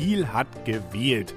Kiel hat gewählt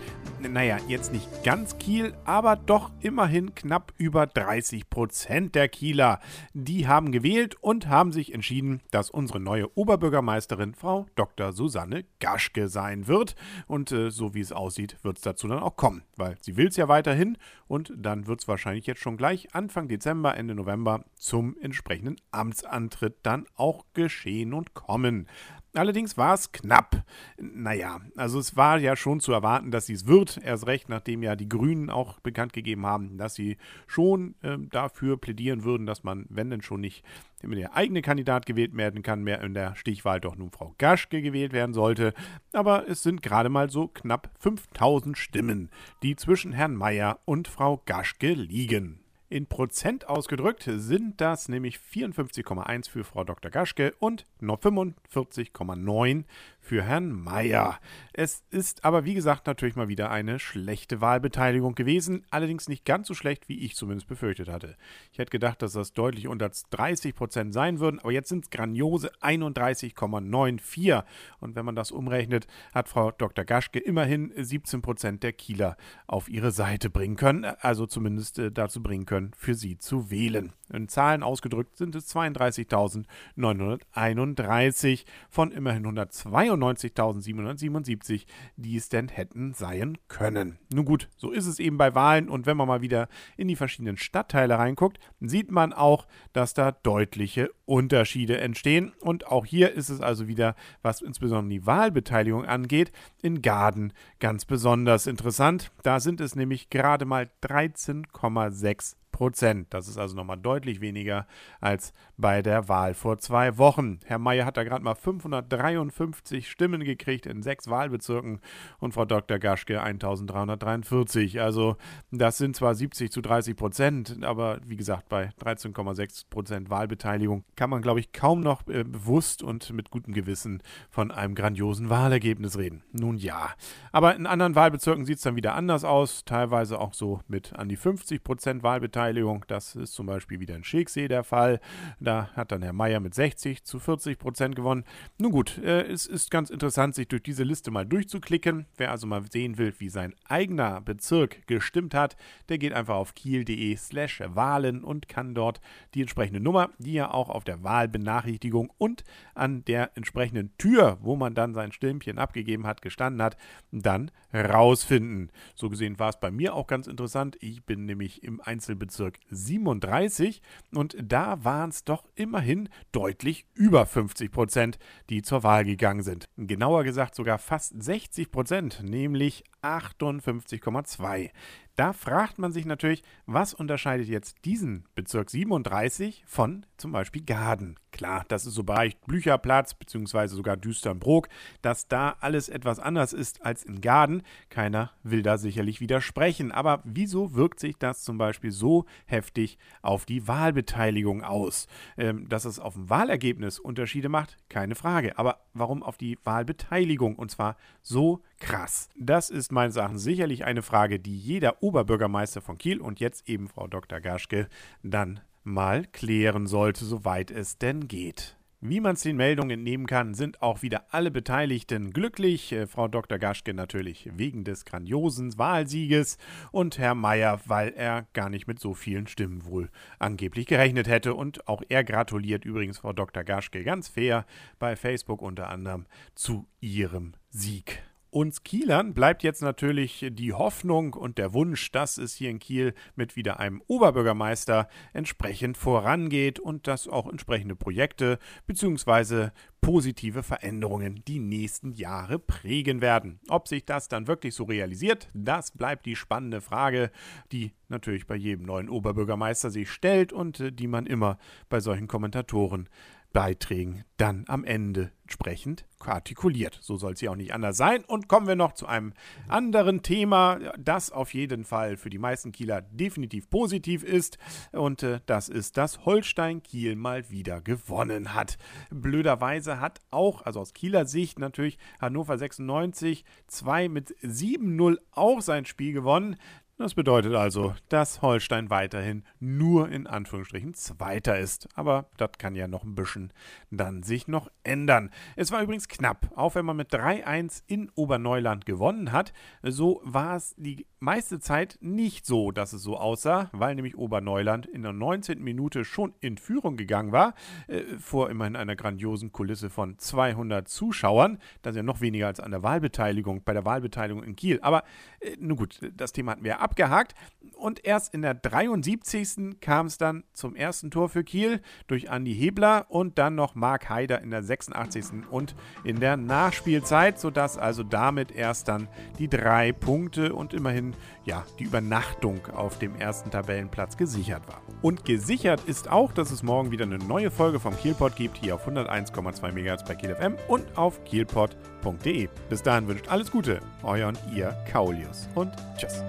naja, jetzt nicht ganz Kiel, aber doch immerhin knapp über 30 Prozent der Kieler. Die haben gewählt und haben sich entschieden, dass unsere neue Oberbürgermeisterin Frau Dr. Susanne Gaschke sein wird. Und äh, so wie es aussieht, wird es dazu dann auch kommen, weil sie will es ja weiterhin und dann wird es wahrscheinlich jetzt schon gleich Anfang Dezember, Ende November zum entsprechenden Amtsantritt dann auch geschehen und kommen. Allerdings war es knapp. Naja, also es war ja schon zu erwarten, dass sie es wird. Erst recht, nachdem ja die Grünen auch bekannt gegeben haben, dass sie schon äh, dafür plädieren würden, dass man, wenn denn schon nicht der eigene Kandidat gewählt werden kann, mehr in der Stichwahl doch nun Frau Gaschke gewählt werden sollte. Aber es sind gerade mal so knapp 5000 Stimmen, die zwischen Herrn Mayer und Frau Gaschke liegen. In Prozent ausgedrückt sind das nämlich 54,1 für Frau Dr. Gaschke und 45,9 für Herrn Mayer. Es ist aber wie gesagt natürlich mal wieder eine schlechte Wahlbeteiligung gewesen, allerdings nicht ganz so schlecht, wie ich zumindest befürchtet hatte. Ich hätte gedacht, dass das deutlich unter 30 Prozent sein würden, aber jetzt sind es grandiose 31,94 und wenn man das umrechnet, hat Frau Dr. Gaschke immerhin 17 Prozent der Kieler auf ihre Seite bringen können, also zumindest äh, dazu bringen können, für sie zu wählen. In Zahlen ausgedrückt sind es 32.931 von immerhin 192.777, die es denn hätten sein können. Nun gut, so ist es eben bei Wahlen und wenn man mal wieder in die verschiedenen Stadtteile reinguckt, sieht man auch, dass da deutliche Unterschiede entstehen und auch hier ist es also wieder, was insbesondere die Wahlbeteiligung angeht, in Gaden ganz besonders interessant. Da sind es nämlich gerade mal 13,6 Prozent. Das ist also nochmal deutlich weniger als bei der Wahl vor zwei Wochen. Herr Mayer hat da gerade mal 553 Stimmen gekriegt in sechs Wahlbezirken und Frau Dr. Gaschke 1343. Also das sind zwar 70 zu 30 Prozent, aber wie gesagt, bei 13,6 Prozent Wahlbeteiligung kann man, glaube ich, kaum noch äh, bewusst und mit gutem Gewissen von einem grandiosen Wahlergebnis reden. Nun ja, aber in anderen Wahlbezirken sieht es dann wieder anders aus, teilweise auch so mit an die 50 Prozent Wahlbeteiligung. Wahlbeteiligung. Das ist zum Beispiel wieder in Schegsee der Fall. Da hat dann Herr Mayer mit 60 zu 40 Prozent gewonnen. Nun gut, äh, es ist ganz interessant, sich durch diese Liste mal durchzuklicken. Wer also mal sehen will, wie sein eigener Bezirk gestimmt hat, der geht einfach auf kiel.de slash Wahlen und kann dort die entsprechende Nummer, die er auch auf der Wahlbenachrichtigung und an der entsprechenden Tür, wo man dann sein Stimmchen abgegeben hat, gestanden hat, dann rausfinden. So gesehen war es bei mir auch ganz interessant. Ich bin nämlich im Einzelbezirk Bezirk 37 und da waren es doch immerhin deutlich über 50 Prozent, die zur Wahl gegangen sind. Genauer gesagt sogar fast 60 Prozent, nämlich 58,2. Da fragt man sich natürlich, was unterscheidet jetzt diesen Bezirk 37 von zum Beispiel Gaden? Klar, das ist so Bereich Blücherplatz bzw. sogar Düsternbrook, dass da alles etwas anders ist als in Gaden. Keiner will da sicherlich widersprechen. Aber wieso wirkt sich das zum Beispiel so heftig auf die Wahlbeteiligung aus? Ähm, dass es auf dem Wahlergebnis Unterschiede macht, keine Frage. Aber warum auf die Wahlbeteiligung? Und zwar so krass. Das ist meines Erachtens sicherlich eine Frage, die jeder Oberbürgermeister von Kiel und jetzt eben Frau Dr. Gaschke dann mal klären sollte, soweit es denn geht. Wie man es den Meldungen entnehmen kann, sind auch wieder alle Beteiligten glücklich. Äh, Frau Dr. Gaschke natürlich wegen des grandiosen Wahlsieges und Herr Mayer, weil er gar nicht mit so vielen Stimmen wohl angeblich gerechnet hätte. Und auch er gratuliert übrigens Frau Dr. Gaschke ganz fair bei Facebook unter anderem zu ihrem Sieg. Uns Kielern bleibt jetzt natürlich die Hoffnung und der Wunsch, dass es hier in Kiel mit wieder einem Oberbürgermeister entsprechend vorangeht und dass auch entsprechende Projekte bzw. positive Veränderungen die nächsten Jahre prägen werden. Ob sich das dann wirklich so realisiert, das bleibt die spannende Frage, die natürlich bei jedem neuen Oberbürgermeister sich stellt und die man immer bei solchen Kommentatoren Beiträgen dann am Ende entsprechend artikuliert. So soll es ja auch nicht anders sein. Und kommen wir noch zu einem anderen Thema, das auf jeden Fall für die meisten Kieler definitiv positiv ist. Und äh, das ist, dass Holstein Kiel mal wieder gewonnen hat. Blöderweise hat auch, also aus Kieler Sicht natürlich, Hannover 96 2 mit 7-0 auch sein Spiel gewonnen. Das bedeutet also, dass Holstein weiterhin nur in Anführungsstrichen Zweiter ist. Aber das kann ja noch ein bisschen dann sich noch ändern. Es war übrigens knapp. Auch wenn man mit 3-1 in Oberneuland gewonnen hat, so war es die meiste Zeit nicht so, dass es so aussah, weil nämlich Oberneuland in der 19. Minute schon in Führung gegangen war, äh, vor immerhin einer grandiosen Kulisse von 200 Zuschauern. Das ist ja noch weniger als an der Wahlbeteiligung, bei der Wahlbeteiligung in Kiel. Aber äh, nun gut, das Thema hatten wir abgehakt. Und erst in der 73. kam es dann zum ersten Tor für Kiel durch Andi Hebler und dann noch Marc Haider in der 86. und in der Nachspielzeit, sodass also damit erst dann die drei Punkte und immerhin ja die Übernachtung auf dem ersten Tabellenplatz gesichert war. Und gesichert ist auch, dass es morgen wieder eine neue Folge vom Kielpot gibt, hier auf 101,2 MHz bei Kiel FM und auf kielpot.de. Bis dahin wünscht alles Gute, euer und ihr Kaulius und tschüss.